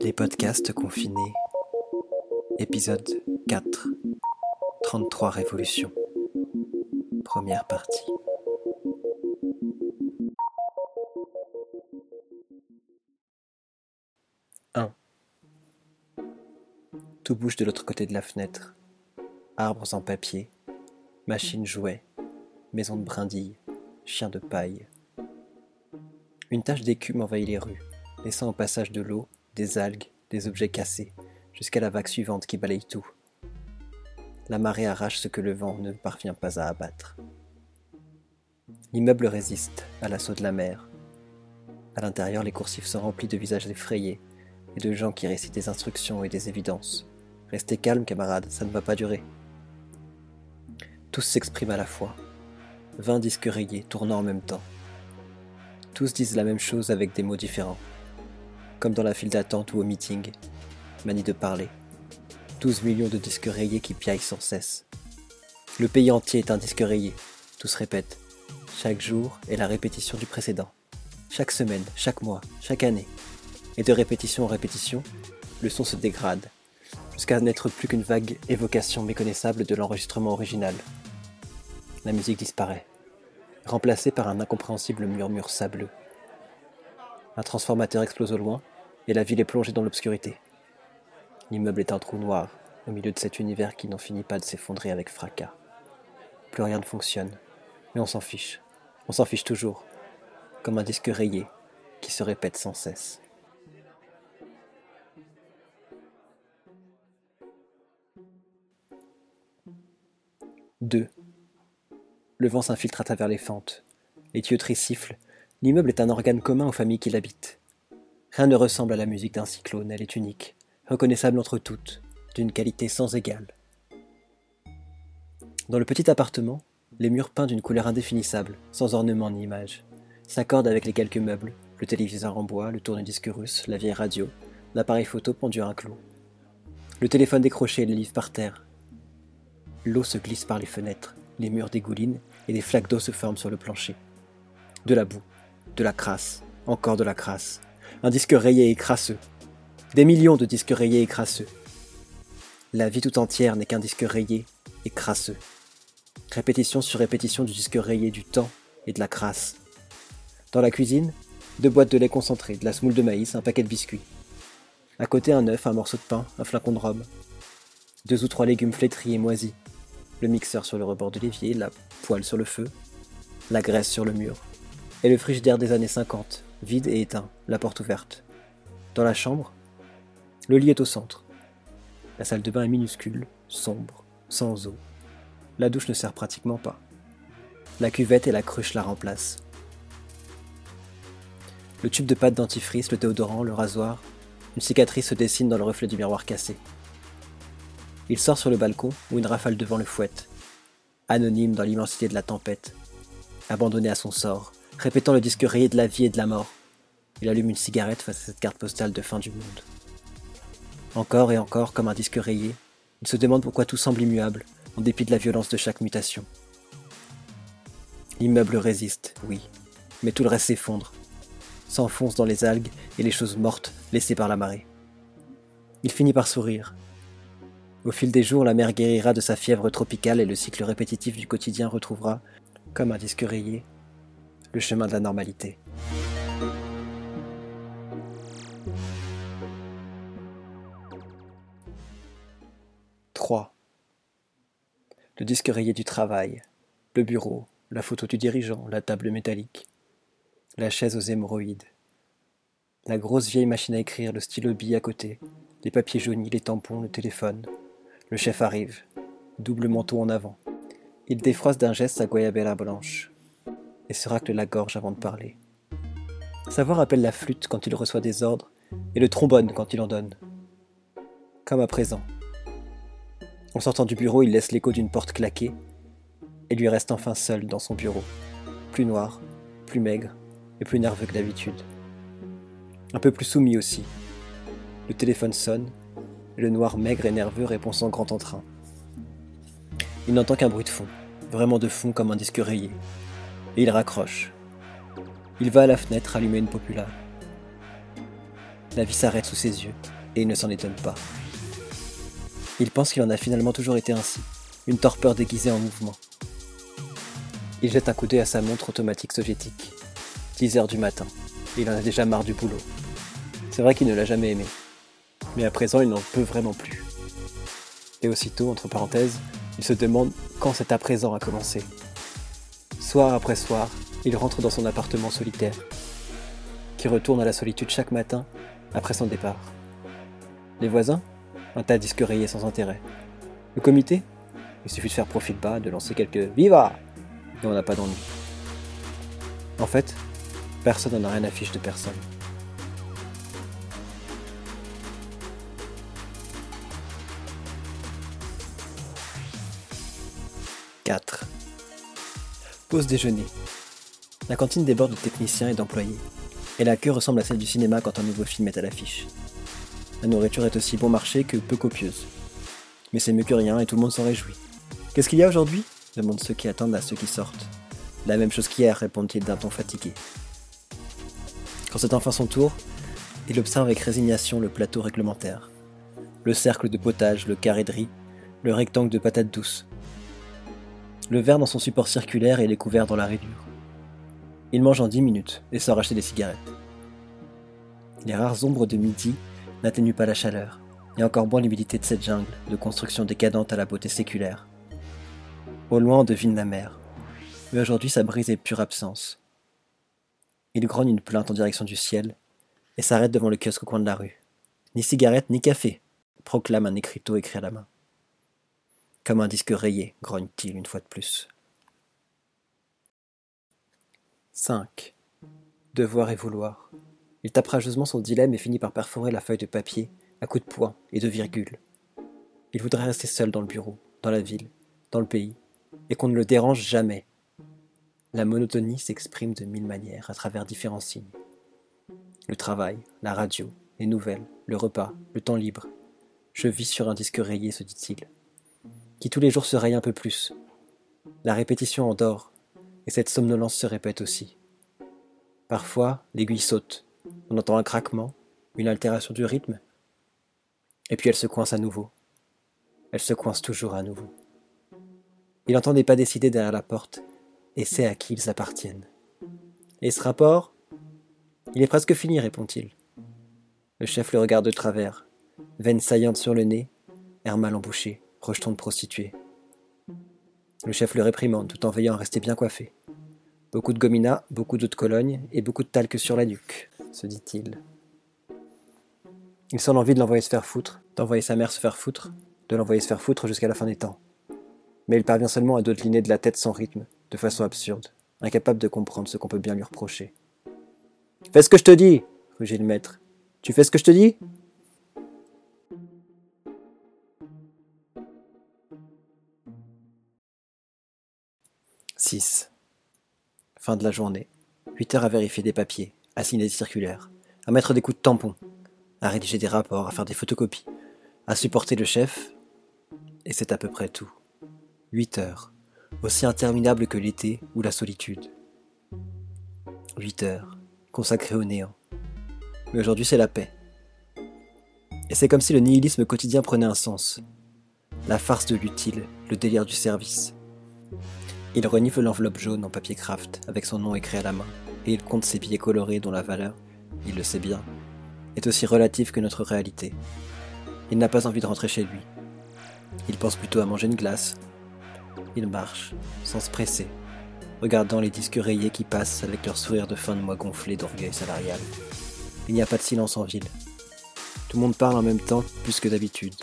Les podcasts confinés. Épisode 4. 33 révolutions. Première partie. Tout bouge de l'autre côté de la fenêtre. Arbres en papier, machines jouets, maisons de brindilles, chiens de paille. Une tache d'écume envahit les rues, laissant au passage de l'eau, des algues, des objets cassés, jusqu'à la vague suivante qui balaye tout. La marée arrache ce que le vent ne parvient pas à abattre. L'immeuble résiste à l'assaut de la mer. À l'intérieur, les coursifs sont remplis de visages effrayés et de gens qui récitent des instructions et des évidences. Restez calme, camarades, ça ne va pas durer. Tous s'expriment à la fois. Vingt disques rayés tournant en même temps. Tous disent la même chose avec des mots différents. Comme dans la file d'attente ou au meeting. Manie de parler. 12 millions de disques rayés qui piaillent sans cesse. Le pays entier est un disque rayé. Tous répètent. Chaque jour est la répétition du précédent. Chaque semaine, chaque mois, chaque année. Et de répétition en répétition, le son se dégrade, jusqu'à n'être plus qu'une vague évocation méconnaissable de l'enregistrement original. La musique disparaît, remplacée par un incompréhensible murmure sableux. Un transformateur explose au loin, et la ville est plongée dans l'obscurité. L'immeuble est un trou noir, au milieu de cet univers qui n'en finit pas de s'effondrer avec fracas. Plus rien ne fonctionne, mais on s'en fiche. On s'en fiche toujours, comme un disque rayé qui se répète sans cesse. 2. Le vent s'infiltre à travers les fentes. Les tuyauteries sifflent. L'immeuble est un organe commun aux familles qui l'habitent. Rien ne ressemble à la musique d'un cyclone, elle est unique, reconnaissable entre toutes, d'une qualité sans égale. Dans le petit appartement, les murs peints d'une couleur indéfinissable, sans ornement ni image, s'accordent avec les quelques meubles, le téléviseur en bois, le tourne-disque russe, la vieille radio, l'appareil photo pendu à un clou. Le téléphone décroché et les livres par terre, L'eau se glisse par les fenêtres, les murs dégoulinent et des flaques d'eau se forment sur le plancher. De la boue, de la crasse, encore de la crasse. Un disque rayé et crasseux. Des millions de disques rayés et crasseux. La vie tout entière n'est qu'un disque rayé et crasseux. Répétition sur répétition du disque rayé du temps et de la crasse. Dans la cuisine, deux boîtes de lait concentré, de la semoule de maïs, un paquet de biscuits. À côté, un œuf, un morceau de pain, un flacon de rhum. Deux ou trois légumes flétris et moisis le mixeur sur le rebord de l'évier, la poêle sur le feu, la graisse sur le mur, et le frigidaire des années 50, vide et éteint, la porte ouverte. Dans la chambre, le lit est au centre. La salle de bain est minuscule, sombre, sans eau. La douche ne sert pratiquement pas. La cuvette et la cruche la remplacent. Le tube de pâte dentifrice, le déodorant, le rasoir, une cicatrice se dessine dans le reflet du miroir cassé. Il sort sur le balcon où une rafale de vent le fouette. Anonyme dans l'immensité de la tempête. Abandonné à son sort, répétant le disque rayé de la vie et de la mort. Il allume une cigarette face à cette carte postale de fin du monde. Encore et encore, comme un disque rayé, il se demande pourquoi tout semble immuable, en dépit de la violence de chaque mutation. L'immeuble résiste, oui, mais tout le reste s'effondre, s'enfonce dans les algues et les choses mortes laissées par la marée. Il finit par sourire, au fil des jours, la mer guérira de sa fièvre tropicale et le cycle répétitif du quotidien retrouvera, comme un disque rayé, le chemin de la normalité. « 3. Le disque rayé du travail, le bureau, la photo du dirigeant, la table métallique, la chaise aux hémorroïdes, la grosse vieille machine à écrire, le stylo bille à côté, les papiers jaunis, les tampons, le téléphone, le chef arrive, double manteau en avant. Il défroisse d'un geste sa guayabella blanche et se racle la gorge avant de parler. Sa voix rappelle la flûte quand il reçoit des ordres et le trombone quand il en donne. Comme à présent. En sortant du bureau, il laisse l'écho d'une porte claquer et lui reste enfin seul dans son bureau, plus noir, plus maigre et plus nerveux que d'habitude. Un peu plus soumis aussi. Le téléphone sonne le noir maigre et nerveux répond sans grand entrain. Il n'entend qu'un bruit de fond, vraiment de fond comme un disque rayé. Et il raccroche. Il va à la fenêtre allumer une populaire. La vie s'arrête sous ses yeux, et il ne s'en étonne pas. Il pense qu'il en a finalement toujours été ainsi, une torpeur déguisée en mouvement. Il jette un coup d'œil à sa montre automatique soviétique. 10 heures du matin. Il en a déjà marre du boulot. C'est vrai qu'il ne l'a jamais aimé. Mais à présent, il n'en peut vraiment plus. Et aussitôt, entre parenthèses, il se demande quand cet à présent a commencé. Soir après soir, il rentre dans son appartement solitaire, qui retourne à la solitude chaque matin après son départ. Les voisins Un tas disques rayés sans intérêt. Le comité Il suffit de faire profil bas, de lancer quelques Viva Et on n'a pas d'ennui. En fait, personne n'en a rien à de personne. 4. Déjeuner. La cantine déborde de techniciens et d'employés, et la queue ressemble à celle du cinéma quand un nouveau film est à l'affiche. La nourriture est aussi bon marché que peu copieuse. Mais c'est mieux que rien et tout le monde s'en réjouit. Qu'est-ce qu'il y a aujourd'hui? Demandent ceux qui attendent à ceux qui sortent. La même chose qu'hier, répondent-ils d'un ton fatigué. Quand c'est enfin son tour, il observe avec résignation le plateau réglementaire. Le cercle de potage, le carré de riz, le rectangle de patates douces, le verre dans son support circulaire et les couverts dans la raidure. Il mange en dix minutes et sort acheter des cigarettes. Les rares ombres de midi n'atténuent pas la chaleur, et encore moins l'humidité de cette jungle de construction décadente à la beauté séculaire. Au loin on devine la mer, mais aujourd'hui sa brise est pure absence. Il grogne une plainte en direction du ciel et s'arrête devant le kiosque au coin de la rue. Ni cigarette ni café, proclame un écriteau écrit à la main. Comme un disque rayé, grogne-t-il une fois de plus. 5. Devoir et vouloir. Il tape rageusement son dilemme et finit par perforer la feuille de papier à coups de poing et de virgule. Il voudrait rester seul dans le bureau, dans la ville, dans le pays, et qu'on ne le dérange jamais. La monotonie s'exprime de mille manières à travers différents signes. Le travail, la radio, les nouvelles, le repas, le temps libre. Je vis sur un disque rayé, se dit-il qui tous les jours se raye un peu plus. La répétition endort, et cette somnolence se répète aussi. Parfois, l'aiguille saute, on entend un craquement, une altération du rythme, et puis elle se coince à nouveau. Elle se coince toujours à nouveau. Il entend des pas décidés derrière la porte, et sait à qui ils appartiennent. Et ce rapport? Il est presque fini, répond-il. Le chef le regarde de travers, veine saillante sur le nez, air mal embouché rejeton de prostituée. Le chef le réprimande tout en veillant à rester bien coiffé. Beaucoup de gomina, beaucoup d'eau de Cologne et beaucoup de talc sur la nuque, se dit-il. Il sent l'envie de l'envoyer se faire foutre, d'envoyer sa mère se faire foutre, de l'envoyer se faire foutre jusqu'à la fin des temps. Mais il parvient seulement à dodeliner de la tête sans rythme, de façon absurde, incapable de comprendre ce qu'on peut bien lui reprocher. Fais ce que je te dis rugit le maître. Tu fais ce que je te dis? 6. Fin de la journée. 8 heures à vérifier des papiers, à signer des circulaires, à mettre des coups de tampon, à rédiger des rapports, à faire des photocopies, à supporter le chef, et c'est à peu près tout. 8 heures, aussi interminables que l'été ou la solitude. 8 heures, consacrées au néant. Mais aujourd'hui c'est la paix. Et c'est comme si le nihilisme quotidien prenait un sens. La farce de l'utile, le délire du service, il renifle l'enveloppe jaune en papier craft avec son nom écrit à la main, et il compte ses billets colorés dont la valeur, il le sait bien, est aussi relative que notre réalité. Il n'a pas envie de rentrer chez lui. Il pense plutôt à manger une glace. Il marche, sans se presser, regardant les disques rayés qui passent avec leur sourire de fin de mois gonflé d'orgueil salarial. Il n'y a pas de silence en ville. Tout le monde parle en même temps plus que d'habitude.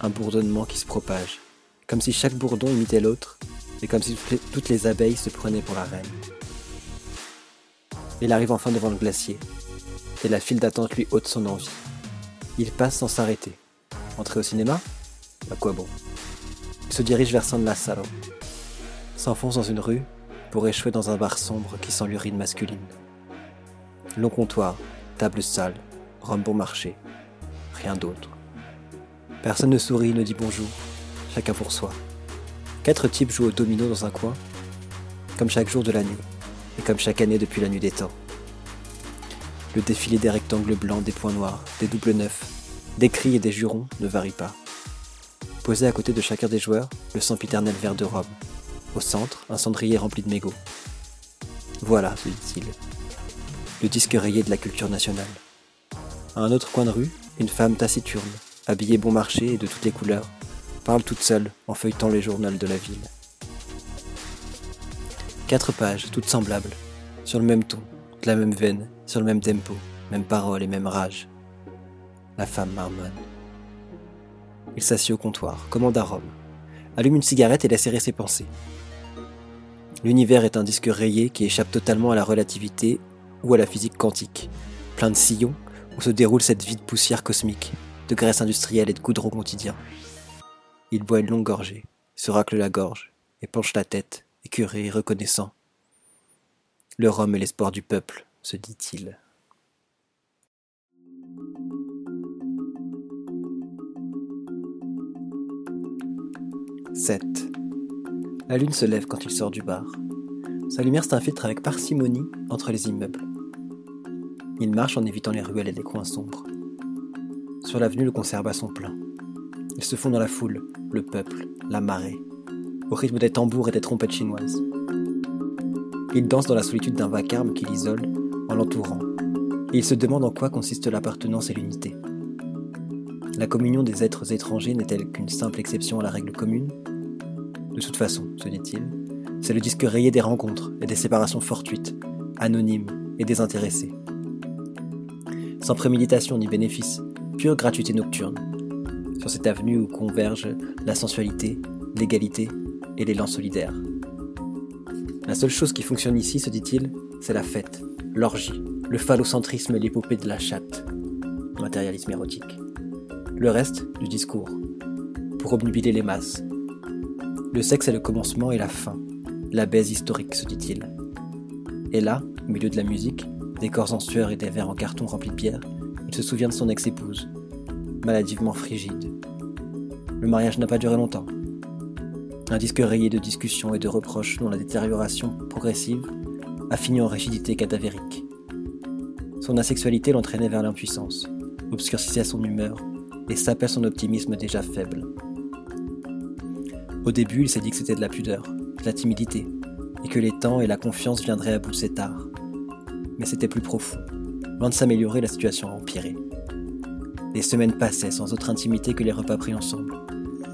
Un bourdonnement qui se propage, comme si chaque bourdon imitait l'autre c'est comme si toutes les abeilles se prenaient pour la reine. Il arrive enfin devant le glacier, et la file d'attente lui ôte son envie. Il passe sans s'arrêter. Entrer au cinéma? À quoi bon? Il se dirige vers San Lazzaro, s'enfonce dans une rue pour échouer dans un bar sombre qui sent l'urine masculine. Long comptoir, table sale, rhum bon marché, rien d'autre. Personne ne sourit, ne dit bonjour, chacun pour soi. Quatre types jouent au domino dans un coin, comme chaque jour de l'année, et comme chaque année depuis la nuit des temps. Le défilé des rectangles blancs, des points noirs, des doubles neufs, des cris et des jurons ne varie pas. Posé à côté de chacun des joueurs, le sempiternel verre de Rome. Au centre, un cendrier rempli de mégots. Voilà, se dit-il, le disque rayé de la culture nationale. À un autre coin de rue, une femme taciturne, habillée bon marché et de toutes les couleurs, parle toute seule en feuilletant les journaux de la ville. Quatre pages, toutes semblables, sur le même ton, de la même veine, sur le même tempo, même parole et même rage. La femme marmonne. Il s'assied au comptoir, commande à Rome, allume une cigarette et laisse errer ses pensées. L'univers est un disque rayé qui échappe totalement à la relativité ou à la physique quantique, plein de sillons où se déroule cette vide poussière cosmique, de graisse industrielle et de goudron quotidien. Il boit une longue gorgée, se racle la gorge, et penche la tête, écuré et reconnaissant. Le rhum est l'espoir du peuple, se dit-il. « 7. La lune se lève quand il sort du bar. Sa lumière s'infiltre avec parcimonie entre les immeubles. Il marche en évitant les ruelles et les coins sombres. Sur l'avenue, le concert son plein. Ils se font dans la foule, le peuple, la marée, au rythme des tambours et des trompettes chinoises. Il danse dans la solitude d'un vacarme qui l'isole en l'entourant, et il se demande en quoi consiste l'appartenance et l'unité. La communion des êtres étrangers n'est-elle qu'une simple exception à la règle commune? De toute façon, se dit-il, c'est le disque rayé des rencontres et des séparations fortuites, anonymes et désintéressées. Sans préméditation ni bénéfice, pure gratuité nocturne. Cette avenue où convergent la sensualité, l'égalité et l'élan solidaire. La seule chose qui fonctionne ici, se dit-il, c'est la fête, l'orgie, le phallocentrisme et l'épopée de la chatte. Matérialisme érotique. Le reste, du discours. Pour obnubiler les masses, le sexe est le commencement et la fin, la baise historique, se dit-il. Et là, au milieu de la musique, des corps en sueur et des verres en carton remplis de bière, il se souvient de son ex-épouse, maladivement frigide. Le mariage n'a pas duré longtemps. Un disque rayé de discussions et de reproches dont la détérioration progressive a fini en rigidité cadavérique. Son asexualité l'entraînait vers l'impuissance, obscurcissait son humeur et sapait son optimisme déjà faible. Au début, il s'est dit que c'était de la pudeur, de la timidité, et que les temps et la confiance viendraient à bout de. Mais c'était plus profond. Loin de s'améliorer, la situation a empiré. Les semaines passaient sans autre intimité que les repas pris ensemble,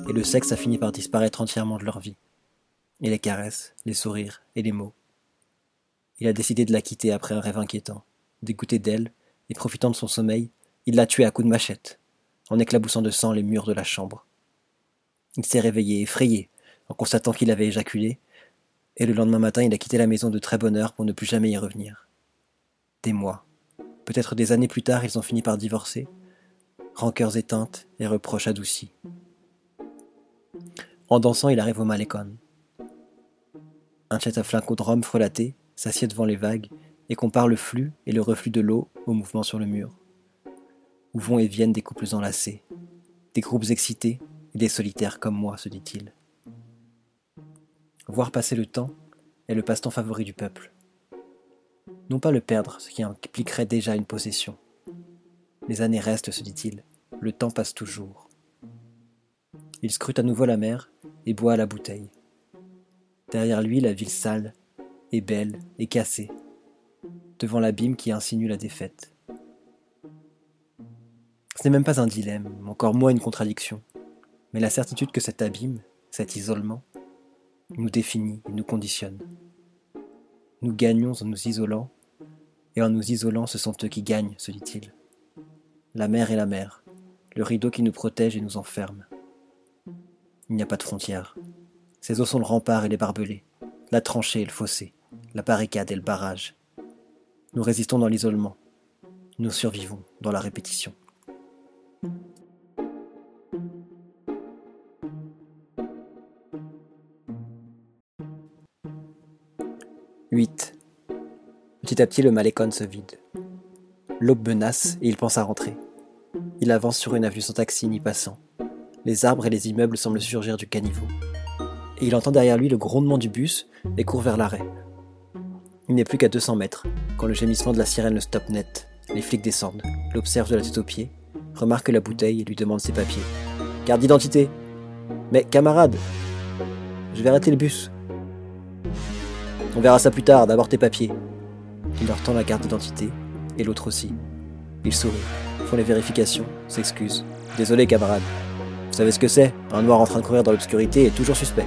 et le sexe a fini par disparaître entièrement de leur vie. Et les caresses, les sourires et les mots. Il a décidé de la quitter après un rêve inquiétant. Dégoûté d'elle, et profitant de son sommeil, il l'a tuée à coups de machette, en éclaboussant de sang les murs de la chambre. Il s'est réveillé effrayé en constatant qu'il avait éjaculé, et le lendemain matin il a quitté la maison de très bonne heure pour ne plus jamais y revenir. Des mois, peut-être des années plus tard, ils ont fini par divorcer, rancœurs éteintes et reproches adoucis. En dansant, il arrive au Malécon. Un flinco de rhum frelaté s'assied devant les vagues et compare le flux et le reflux de l'eau au mouvement sur le mur, où vont et viennent des couples enlacés, des groupes excités et des solitaires comme moi, se dit-il. Voir passer le temps est le passe-temps favori du peuple. Non pas le perdre, ce qui impliquerait déjà une possession. Les années restent, se dit-il, le temps passe toujours. Il scrute à nouveau la mer et boit à la bouteille. Derrière lui, la ville sale, et belle, et cassée, devant l'abîme qui insinue la défaite. Ce n'est même pas un dilemme, encore moins une contradiction mais la certitude que cet abîme, cet isolement, nous définit et nous conditionne. Nous gagnons en nous isolant, et en nous isolant, ce sont eux qui gagnent, se dit-il. La mer est la mer, le rideau qui nous protège et nous enferme. Il n'y a pas de frontières. Ces eaux sont le rempart et les barbelés, la tranchée et le fossé, la barricade et le barrage. Nous résistons dans l'isolement. Nous survivons dans la répétition. 8. Petit à petit, le malécon se vide. L'aube menace et il pense à rentrer. Il avance sur une avenue sans taxi ni passant. Les arbres et les immeubles semblent surgir du caniveau. Et il entend derrière lui le grondement du bus et court vers l'arrêt. Il n'est plus qu'à 200 mètres quand le gémissement de la sirène le stoppe net Les flics descendent, l'observent de la tête aux pieds, remarquent la bouteille et lui demandent ses papiers. Carte d'identité Mais camarade Je vais arrêter le bus. On verra ça plus tard, d'abord tes papiers. Il leur tend la carte d'identité, et l'autre aussi. Ils sourient, font les vérifications, s'excusent. Désolé camarade. Vous savez ce que c'est Un noir en train de courir dans l'obscurité est toujours suspect.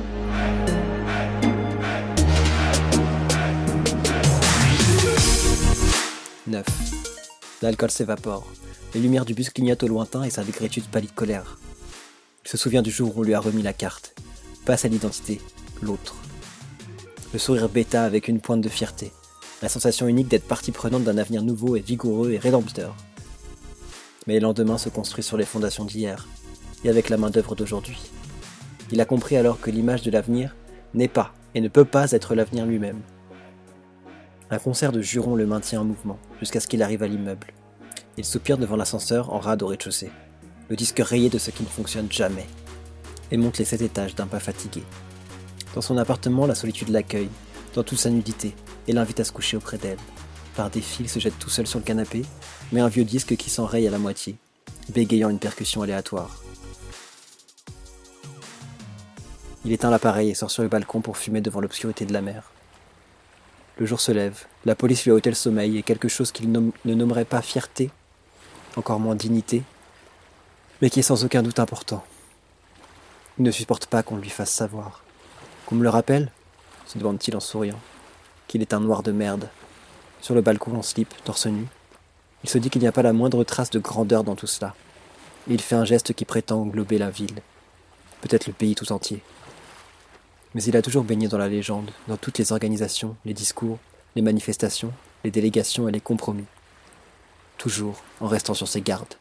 L'alcool s'évapore. Les lumières du bus clignotent au lointain et sa décrépitude pâlit de colère. Il se souvient du jour où on lui a remis la carte. Pas sa l'identité, l'autre. Le sourire bêta avec une pointe de fierté. La sensation unique d'être partie prenante d'un avenir nouveau et vigoureux et rédempteur. Mais le lendemain se construit sur les fondations d'hier, avec la main-d'œuvre d'aujourd'hui. Il a compris alors que l'image de l'avenir n'est pas et ne peut pas être l'avenir lui-même. Un concert de jurons le maintient en mouvement jusqu'à ce qu'il arrive à l'immeuble. Il soupire devant l'ascenseur en rade au rez-de-chaussée, le disque rayé de ce qui ne fonctionne jamais, et monte les sept étages d'un pas fatigué. Dans son appartement, la solitude l'accueille, dans toute sa nudité, et l'invite à se coucher auprès d'elle. Par défi, il se jette tout seul sur le canapé, met un vieux disque qui s'enraye à la moitié, bégayant une percussion aléatoire. Il éteint l'appareil et sort sur le balcon pour fumer devant l'obscurité de la mer. Le jour se lève, la police lui a ôté le sommeil et quelque chose qu'il ne nommerait pas fierté, encore moins dignité, mais qui est sans aucun doute important. Il ne supporte pas qu'on lui fasse savoir. Qu'on me le rappelle se demande-t-il en souriant, qu'il est un noir de merde. Sur le balcon en slip, torse nu, il se dit qu'il n'y a pas la moindre trace de grandeur dans tout cela. Et il fait un geste qui prétend englober la ville, peut-être le pays tout entier. Mais il a toujours baigné dans la légende, dans toutes les organisations, les discours, les manifestations, les délégations et les compromis. Toujours en restant sur ses gardes.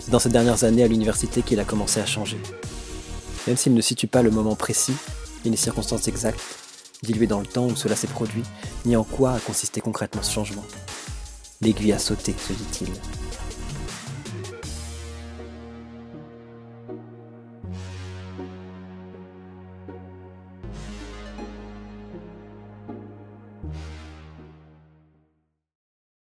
C'est dans ces dernières années à l'université qu'il a commencé à changer. Même s'il ne situe pas le moment précis, ni les circonstances exactes, diluées dans le temps où cela s'est produit, ni en quoi a consisté concrètement ce changement. L'aiguille a sauté, se dit-il.